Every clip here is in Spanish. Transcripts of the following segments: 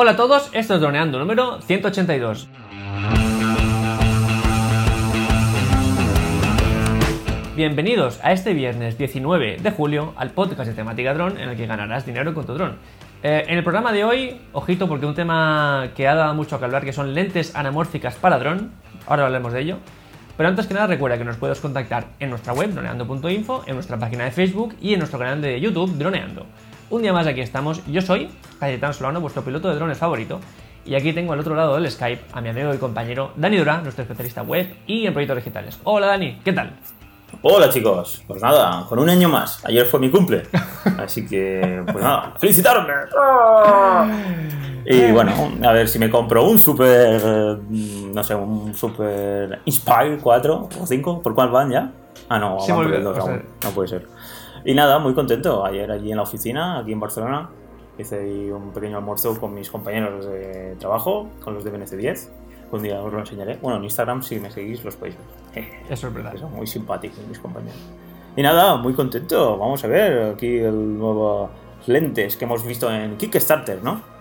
Hola a todos, esto es Droneando número 182. Bienvenidos a este viernes 19 de julio al podcast de temática dron en el que ganarás dinero con tu dron. Eh, en el programa de hoy, ojito porque un tema que ha dado mucho que hablar que son lentes anamórficas para dron, ahora hablaremos de ello. Pero antes que nada recuerda que nos puedes contactar en nuestra web droneando.info, en nuestra página de Facebook y en nuestro canal de YouTube Droneando. Un día más aquí estamos, yo soy Cayetano Solano, vuestro piloto de drones favorito, y aquí tengo al otro lado del Skype a mi amigo y compañero Dani Dura, nuestro especialista web y en proyectos digitales. Hola Dani, ¿qué tal? Hola chicos, pues nada, con un año más. Ayer fue mi cumple, así que pues nada, felicitarme. Y bueno, a ver si me compro un super, no sé, un super Inspire 4 o 5, ¿por cuál van ya? Ah, no, Sí, van por volve- el 2 o sea- aún, no puede ser. Y nada, muy contento. Ayer allí en la oficina, aquí en Barcelona, hice un pequeño almuerzo con mis compañeros de trabajo, con los de BNC10. Un día os lo enseñaré. Bueno, en Instagram, si me seguís, los podéis ver. Eso es verdad. Son muy simpáticos mis compañeros. Y nada, muy contento. Vamos a ver aquí el nuevo lentes que hemos visto en Kickstarter, ¿no?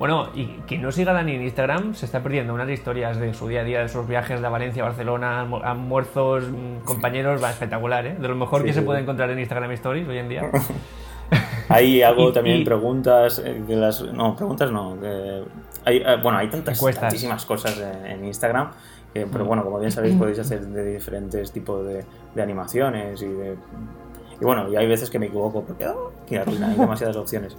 Bueno, y quien no siga a Dani en Instagram se está perdiendo unas historias de su día a día, de sus viajes de Valencia a Barcelona, almu- almuerzos, mm, compañeros, va espectacular, ¿eh? De lo mejor Sí, que se sí. puede encontrar en Instagram Stories hoy en día. Ahí hago Y- también y- preguntas, eh, de las, no, preguntas no. de- hay, eh, bueno, hay tantas, tantísimas cosas en, en Instagram, que- pero bueno, como bien sabéis, podéis hacer de diferentes tipos de, de animaciones y de... Y bueno, y hay veces que me equivoco porque oh, hay demasiadas opciones.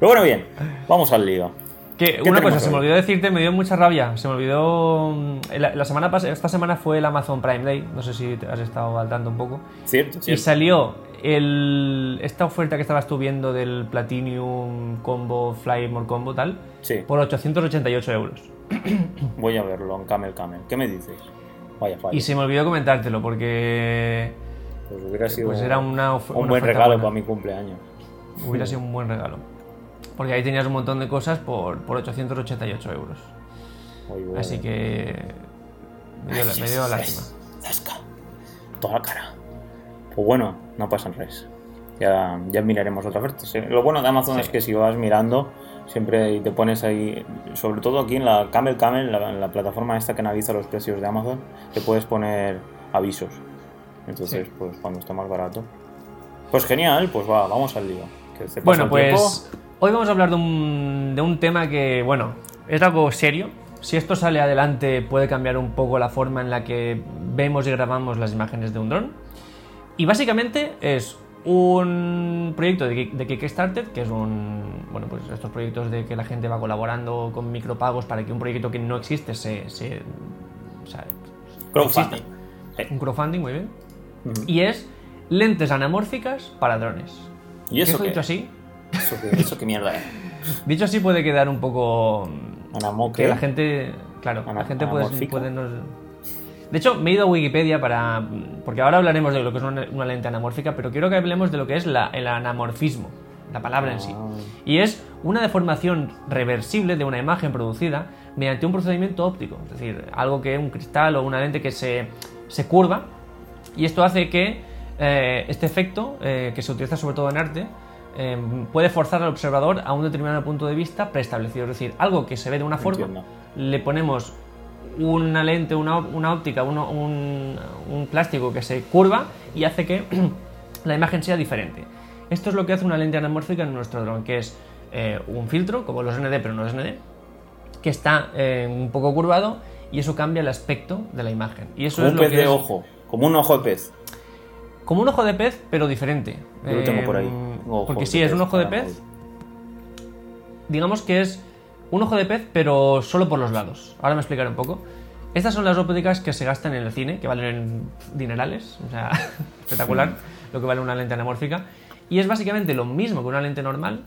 Pero bueno, bien, vamos al lío. Que una cosa, se me olvidó decirte, me dio mucha rabia. Se me olvidó. mm, La, la semana pas- esta semana fue el Amazon Prime Day. No sé si te has estado al tanto un poco. ¿Cierto? Y cierto. salió el, esta oferta que estabas tú viendo del Platinum Combo, Fly More Combo, tal, Sí, por 888 euros. voy a verlo en Camel Camel. ¿Qué me dices? Vaya fallo. Y se me olvidó comentártelo porque Pues hubiera sido pues era una, un una buen regalo buena. para mi cumpleaños. Hubiera sido un buen regalo. Porque ahí tenías un montón de cosas por, por 888 euros. Muy bueno. Así que. Me dio, me dio lástima. Toda la cara. Pues bueno, no pasan res. Ya, ya miraremos otra oferta. Sí, Lo bueno de Amazon Sí. es que si vas mirando, siempre te pones ahí, sobre todo aquí en la Camel Camel, la, en la plataforma esta que analiza los precios de Amazon, te puedes poner avisos. Entonces, Sí. pues cuando está más barato. Pues genial, pues va, vamos al lío. Que se pasa Bueno, el pues tiempo. Hoy vamos a hablar de un, de un tema que, bueno, es algo serio. Si esto sale adelante puede cambiar un poco la forma en la que vemos y grabamos las imágenes de un dron. Y básicamente es un proyecto de, Kick- de Kickstarter, que es un, bueno, pues estos proyectos de que la gente va colaborando con micropagos para que un proyecto que no existe se... se o sea, Crowdfunding. Un crowdfunding, muy bien. Ujú. Y es lentes anamórficas para drones. ¿Y eso qué? dicho así, ¿Eso qué, eso qué mierda es? Dicho así puede quedar un poco... mm. Que la gente... Claro, Ana- la gente puede, puede no- De hecho, me he ido a Wikipedia para... Porque ahora hablaremos de lo que es una, una lente anamórfica, pero quiero que hablemos de lo que es la- el anamorfismo, la palabra en sí. Ah. Y es una deformación reversible de una imagen producida mediante un procedimiento óptico, es decir, algo que un cristal o una lente que se, se curva y esto hace que eh, este efecto, eh, que se utiliza sobre todo en arte, eh, puede forzar al observador a un determinado punto de vista preestablecido. Es decir, algo que se ve de una forma, Entiendo. le ponemos una lente, una, una óptica, uno- un, un plástico que se curva y hace que la imagen sea diferente. Esto es lo que hace una lente anamórfica en nuestro dron, que es eh, un filtro, como los ND, pero no es ND, que está eh, un poco curvado y eso cambia el aspecto de la imagen. Y eso Como es un lo pez que de es- ojo. Como un ojo de pez. como un ojo de pez, pero diferente. Yo lo tengo por ahí. Ojos porque sí, es un ojo de pez. Digamos que es un ojo de pez, pero solo por los lados. Ahora me explicaré un poco. Estas son las ópticas que se gastan en el cine, que valen dinerales, o sea, espectacular lo que vale una lente anamórfica. Y es básicamente lo mismo que una lente normal,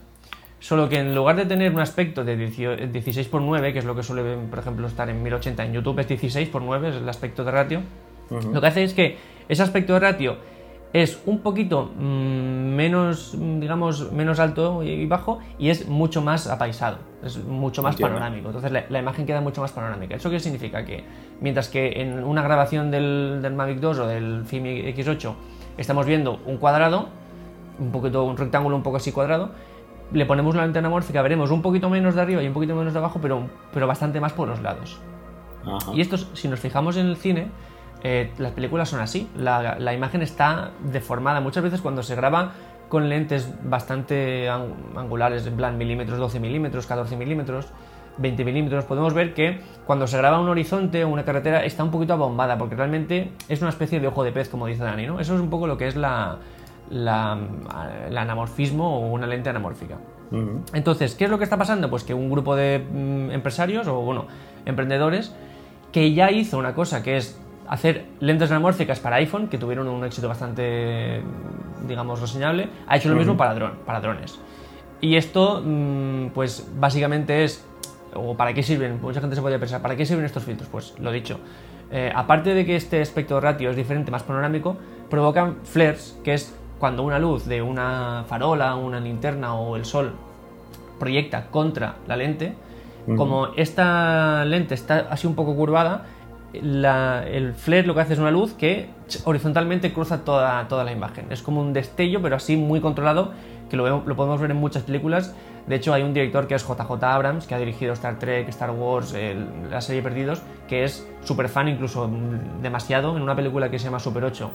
solo que en lugar de tener un aspecto de 16 x 9, que es lo que suele, por ejemplo, estar en 1080 en YouTube, es 16 x 9, es el aspecto de ratio, lo que hace es que ese aspecto de ratio es un poquito mm, menos, mm, digamos, menos alto y bajo y es mucho más apaisado, es mucho más Entiendo. panorámico. Entonces la, la imagen queda mucho más panorámica. ¿Eso qué significa? Que mientras que en una grabación del, del Mavic 2 o del Film X8 estamos viendo un cuadrado, un poquito un rectángulo un poco así cuadrado, le ponemos una lente anamórfica, veremos un poquito menos de arriba y un poquito menos de abajo, pero, pero bastante más por los lados. Ajá. Y esto, si nos fijamos en el cine, eh, las películas son así. La, la imagen está deformada. Muchas veces cuando se graba con lentes bastante ang- angulares, en plan milímetros, 12 milímetros, 14 milímetros, 20 milímetros, podemos ver que cuando se graba un horizonte o una carretera está un poquito abombada, porque realmente es una especie de ojo de pez, como dice Dani, ¿no? Eso es un poco lo que es la, la- el anamorfismo o una lente anamórfica. Entonces, ¿qué es lo que está pasando? Pues que un grupo de mm, empresarios o, bueno, emprendedores que ya hizo una cosa que es hacer lentes anamórficas para iPhone, que tuvieron un éxito bastante, digamos, reseñable, ha hecho lo mismo para, dron, para drones. Y esto, mm, pues básicamente es, o para qué sirven, mucha gente se podría pensar, ¿para qué sirven estos filtros? Pues lo dicho, eh, aparte de que este espectro ratio es diferente, más panorámico, provocan flares, que es cuando una luz de una farola, una linterna o el sol proyecta contra la lente, como esta lente está así un poco curvada, el flare lo que hace es una luz que horizontalmente cruza toda, toda la imagen. Es como un destello, pero así muy controlado, que lo, podemos ver en muchas películas. De hecho, hay un director que es JJ Abrams, que ha dirigido Star Trek, Star Wars, la serie Perdidos, que es súper fan, incluso demasiado, en una película que se llama Super 8.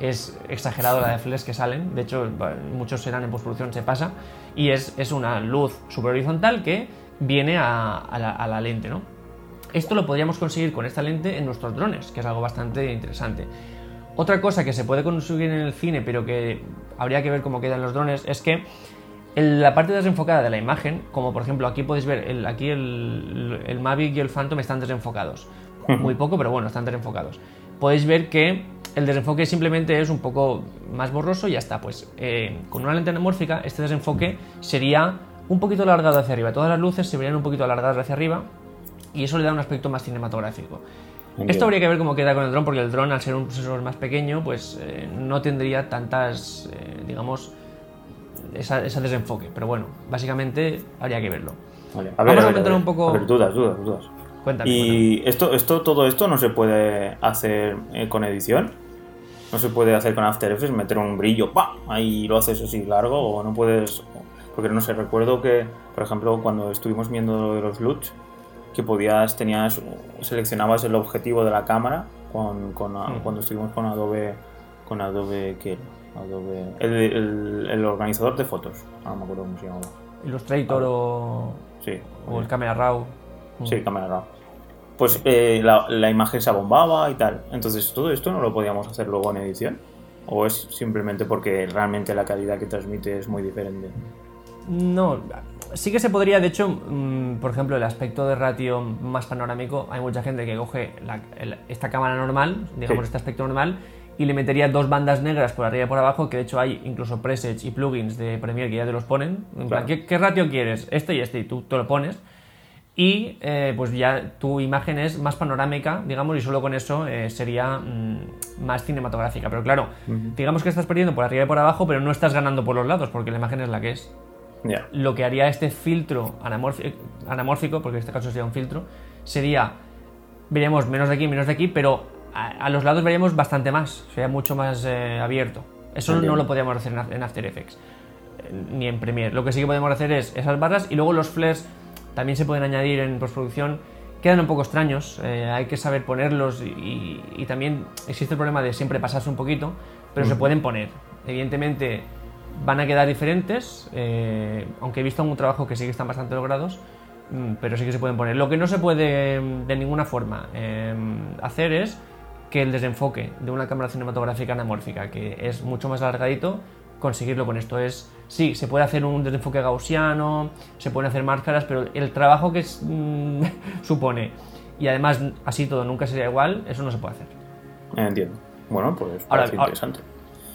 Es exagerado la de flares que salen, de hecho muchos serán en postproducción, se pasa, y es, es una luz super horizontal que viene a la lente, ¿no? Esto lo podríamos conseguir con esta lente en nuestros drones, que es algo bastante interesante. Otra cosa que se puede conseguir en el cine, pero que habría que ver cómo quedan los drones, es que en la parte desenfocada de la imagen, como por ejemplo aquí podéis ver, el- aquí el, el Mavic y el Phantom están desenfocados. Muy poco, pero bueno, están desenfocados. Podéis ver que el desenfoque simplemente es un poco más borroso y ya está. Pues eh, con una lente anamórfica, este desenfoque sería un poquito alargado hacia arriba. Todas las luces se verían un poquito alargadas hacia arriba y eso le da un aspecto más cinematográfico. Esto habría que ver cómo queda con el dron, porque el dron, al ser un sensor más pequeño, pues eh, no tendría tantas, eh, digamos, esa- ese desenfoque. Pero bueno, básicamente habría que verlo. Vale. Vamos a comentar un poco- A ver, dudas, dudas, dudas. Cuéntame. cuéntame. Y esto, esto, todo esto no se puede hacer eh, con edición. No se puede hacer con After Effects, meter un brillo, ¡pa! Ahí lo haces así largo, o no puedes. Porque no sé, recuerdo que, por ejemplo, cuando estuvimos viendo lo de los LUTs, que podías, tenías, seleccionabas el objetivo de la cámara con, con- Mm. cuando estuvimos con Adobe, con Adobe, ¿qué era? Adobe, el, el- el organizador de fotos, ah, no me acuerdo cómo se llamaba. Illustrator o, Sí, o el Camera Raw. Sí, cámara raw. Pues eh, la, la imagen se abombaba y tal. Entonces, ¿todo esto no lo podíamos hacer luego en edición? ¿O es simplemente porque realmente la calidad que transmite es muy diferente? No, sí que se podría, de hecho, mm, por ejemplo, el aspecto de ratio más panorámico, hay mucha gente que coge la- el- esta cámara normal, digamos Sí. este aspecto normal, y le metería dos bandas negras por arriba y por abajo, que de hecho hay incluso presets y plugins de Premiere que ya te los ponen. En plan, Claro. ¿qué, qué ratio quieres? Este y este, y tú te lo pones. Y eh, pues ya tu imagen es más panorámica, digamos, y solo con eso eh, sería mm, más cinematográfica. Pero claro, digamos que estás perdiendo por arriba y por abajo, pero no estás ganando por los lados, porque la imagen es la que es Lo que haría este filtro anamórfico, porque en este caso sería un filtro, sería, veríamos menos de aquí, menos de aquí, pero a, a los lados veríamos bastante más, sería mucho más eh, abierto. Eso no lo podríamos hacer en Af- en After Effects, eh, ni en Premiere. Lo que sí que podemos hacer es esas barras y luego los flares también se pueden añadir en postproducción. Quedan un poco extraños, eh, hay que saber ponerlos y, y también existe el problema de siempre pasarse un poquito, pero se pueden poner. Evidentemente van a quedar diferentes, eh, aunque he visto un trabajo que sí que están bastante logrados, mm, pero sí que se pueden poner. Lo que no se puede mm, de ninguna forma eh, hacer es que el desenfoque de una cámara cinematográfica anamórfica, que es mucho más alargadito, conseguirlo con esto es, sí, se puede hacer un desenfoque gaussiano, se pueden hacer máscaras, pero el trabajo que es, mm, supone, y además así todo nunca sería igual, eso no se puede hacer. Entiendo. Bueno, pues Ahora- parece ahora- interesante.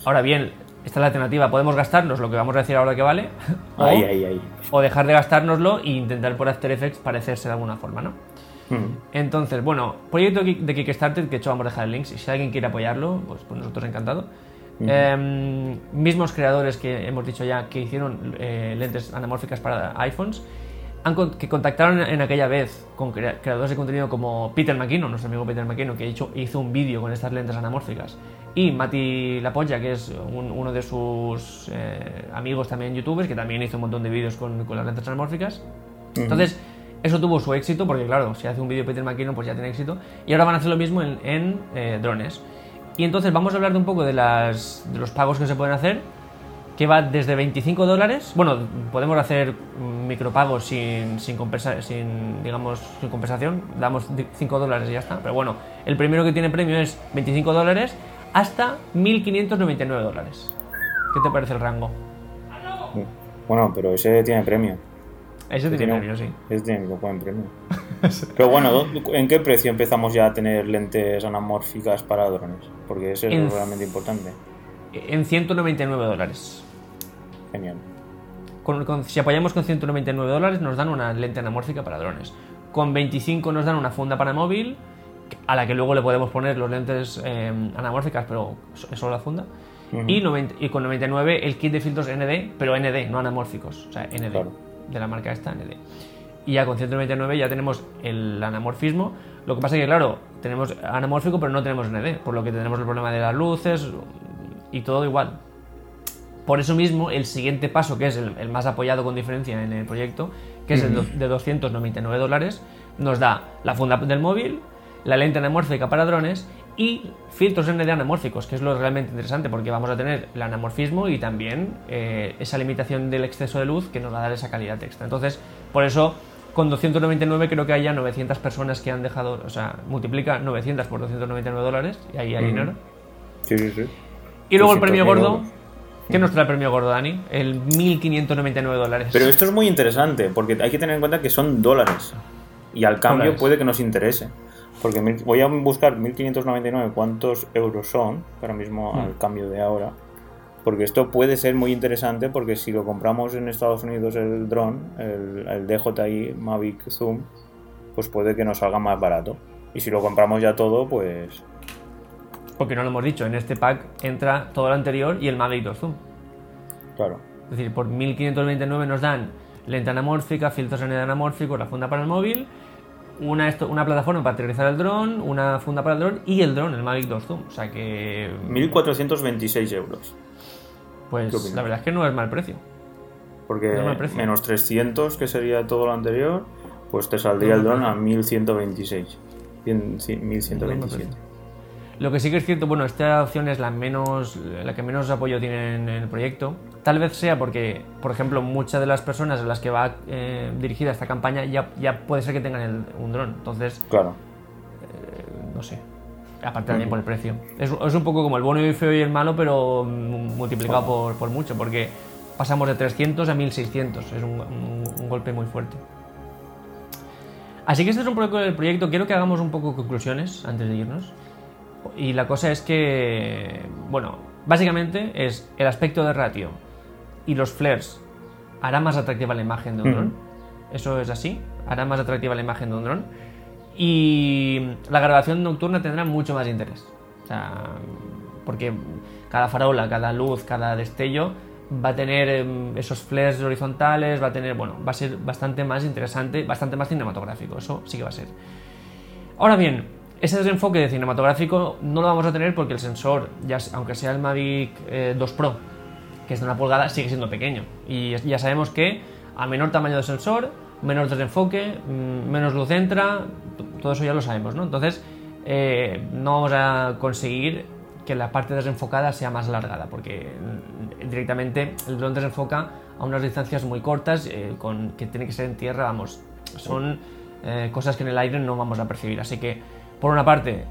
Ahora bien, esta es la alternativa, podemos gastarnos lo que vamos a decir ahora que vale, o, Ahí, ahí, ahí. o dejar de gastárnoslo e intentar por After Effects parecerse de alguna forma, ¿no? Mm. Entonces, bueno, proyecto de Kickstarter, que hecho vamos a dejar el link, si alguien quiere apoyarlo, pues, pues nosotros encantado. Em, mismos creadores que hemos dicho ya que hicieron eh, lentes anamórficas para iPhones. Han con- que contactaron en aquella vez con crea- creadores de contenido como Peter McKinnon, nuestro amigo Peter McKinnon, que hizo, hizo un vídeo con estas lentes anamórficas, y Mati Lapolla, que es un- uno de sus eh, amigos también youtubers, que también hizo un montón de vídeos con, con las lentes anamórficas. Entonces, eso tuvo su éxito, porque claro, si hace un vídeo Peter McKinnon, pues ya tiene éxito. Y ahora van a hacer lo mismo en, en, eh, drones. Y entonces vamos a hablar de un poco de, las, de los pagos que se pueden hacer, que va desde 25 dólares. Bueno, podemos hacer micropagos sin, sin, compensa- sin, digamos, sin compensación. Damos 5 dólares y ya está. Pero bueno, el primero que tiene premio es 25 dólares hasta 1.599 dólares. ¿Qué te parece el rango? Bueno, pero ese tiene premio. Ese tiene Tiene- premio, sí. Ese tiene buen premio. Pero bueno, ¿dó- ¿en qué precio empezamos ya a tener lentes anamórficas para drones? Porque eso es En- realmente importante. En 199 dólares. Genial. Con- con- si apoyamos con 199 dólares nos dan una lente anamórfica para drones. Con 25 nos dan una funda para móvil, a la que luego le podemos poner los lentes eh, anamórficas, pero es solo la funda. Y, 90 y con 99 el kit de filtros ND, pero ND, no anamórficos. O sea, ND, Claro. de la marca esta, ND. Y ya con 199 ya tenemos el anamorfismo. Lo que pasa es que, claro, tenemos anamórfico, pero no tenemos ND, por lo que tenemos el problema de las luces y todo igual. Por eso mismo, el siguiente paso, que es el, el más apoyado con diferencia en el proyecto, que es el do- de 299 dólares, nos da la funda del móvil, la lente anamórfica para drones y filtros ND anamórficos, que es lo realmente interesante, porque vamos a tener el anamorfismo y también eh, esa limitación del exceso de luz que nos va a dar esa calidad extra. Entonces, por eso, con 299 creo que hay ya 900 personas que han dejado, o sea, multiplica 900 por 299 dólares y ahí hay Ujú. dinero. Sí, sí, sí. Y luego el 200.000 premio gordo. ¿Qué nos trae el premio gordo, Dani? El 1599 dólares. Pero esto es muy interesante, porque hay que tener en cuenta que son dólares. Y al cambio Dólares. puede que nos interese. Porque mil- voy a buscar 1599 cuántos euros son, ahora mismo Mm. al cambio de ahora. Porque esto puede ser muy interesante porque si lo compramos en Estados Unidos el dron, el, el DJI Mavic Zoom, pues puede que nos salga más barato. Y si lo compramos ya todo, pues Porque no lo hemos dicho, en este pack entra todo lo anterior y el Mavic 2 Zoom. claro. Es decir, por 1529 nos dan lente anamórfica, filtros ND anamórficos, la funda para el móvil, una, esto- una plataforma para aterrizar el dron, una funda para el dron y el dron, el Mavic 2 Zoom. O sea que. 1426 euros. ¿Qué Pues la verdad es que no es mal precio. Porque No es mal precio. menos 300, que sería todo lo anterior, pues te saldría No el dron a precio. 1126. Cien- sí, 1127. Lo que sí que es cierto, bueno, esta opción es la menos, la que menos apoyo tiene en el proyecto. Tal vez sea porque, por ejemplo, muchas de las personas a las que va eh, dirigida esta campaña ya, ya puede ser que tengan el- un dron. Entonces, Claro. no sé. Aparte también por el precio. Es, es un poco como el bueno y el feo y el malo, pero mm, multiplicado por, por mucho, porque pasamos de 300 a 1600. Es un, un- un golpe muy fuerte. Así que este es un poco el proyecto. Quiero que hagamos un poco conclusiones antes de irnos. Y la cosa es que, bueno, básicamente es el aspecto de ratio y los flares hará más atractiva la imagen de un dron. Eso es así, hará más atractiva la imagen de un dron. Y la grabación nocturna tendrá mucho más interés. O sea, porque cada farola, cada luz, cada destello va a tener em, esos flares horizontales, va a tener, bueno, va a ser bastante más interesante, bastante más cinematográfico. Eso sí que va a ser. Ahora bien, ese desenfoque de cinematográfico no lo vamos a tener porque el sensor, aunque sea el Mavic eh, 2 Pro, que es de una pulgada, sigue siendo pequeño. Y ya sabemos que a menor tamaño de sensor, menor desenfoque, mm, menos luz entra, todo eso ya lo sabemos, ¿no? Entonces, eh, no vamos a conseguir que la parte desenfocada sea más alargada, porque mm, directamente el dron desenfoca a unas distancias muy cortas, eh, que tiene que ser en tierra, vamos, son eh, cosas que en el aire no vamos a percibir. Así que, por una parte,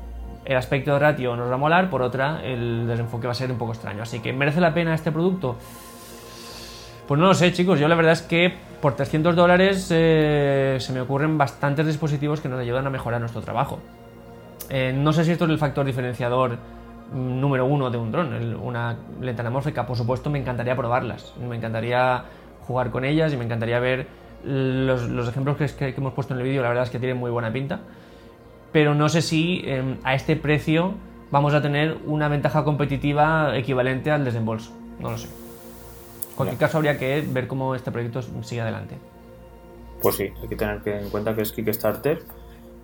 el aspecto de ratio nos va a molar, por otra, el desenfoque va a ser un poco extraño. Así que, ¿merece la pena este producto? Pues no lo sé, chicos. Yo la verdad es que por 300 dólares eh, se me ocurren bastantes dispositivos que nos ayudan a mejorar nuestro trabajo. Eh, no sé si esto es el factor diferenciador mm, número uno de un dron, una lente anamórfica. Por supuesto, me encantaría probarlas. Me encantaría jugar con ellas y me encantaría ver los, los ejemplos que- que hemos puesto en el vídeo. La verdad es que tienen muy buena pinta. Pero no sé si eh, a este precio vamos a tener una ventaja competitiva equivalente al desembolso. No lo sé. En cualquier caso, habría que ver cómo este proyecto sigue adelante. pues sí, hay que tener en cuenta que es Kickstarter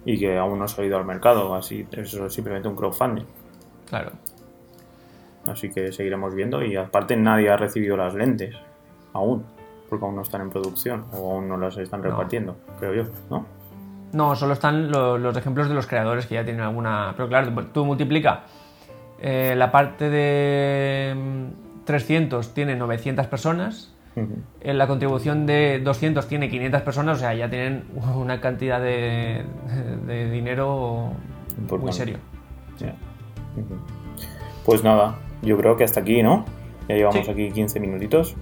y que aún no ha salido al mercado, así eso es simplemente un crowdfunding. Claro. Así que seguiremos viendo y aparte nadie ha recibido las lentes aún, porque aún no están en producción o aún no las están repartiendo, creo yo, ¿no? No, solo están lo- los ejemplos de los creadores que ya tienen alguna... Pero claro, tú multiplica eh, la parte de mm, 300 tiene 900 personas, en la contribución de 200 tiene 500 personas, o sea, ya tienen una cantidad de, de dinero muy serio. Pues nada, yo creo que hasta aquí, ¿no? Ya llevamos Sí. aquí 15 minutitos.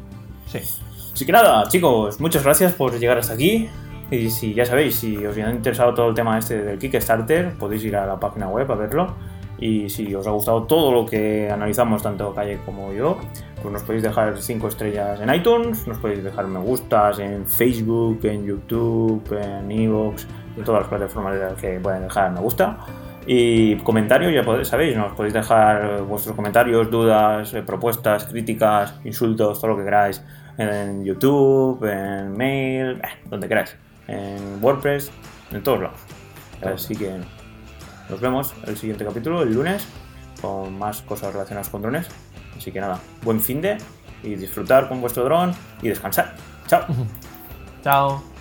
Sí. Así que nada, chicos, muchas gracias por llegar hasta aquí. Y si ya sabéis, si os ha interesado todo el tema este del Kickstarter, podéis ir a la página web a verlo. Y si os ha gustado todo lo que analizamos, tanto Calle como yo, pues nos podéis dejar 5 estrellas en iTunes, nos podéis dejar me gustas en Facebook, en YouTube, en Evox, en todas las plataformas en las que pueden dejar me gusta. Y comentarios, ya podéis, sabéis, nos podéis dejar vuestros comentarios, dudas, eh, propuestas, críticas, insultos, todo lo que queráis en YouTube, en mail, eh, donde queráis, en WordPress, en todos lados. Así que nos vemos el siguiente capítulo, el lunes, con más cosas relacionadas con drones. Así que nada, buen fin de y disfrutar con vuestro dron y descansar. Chao. Chao.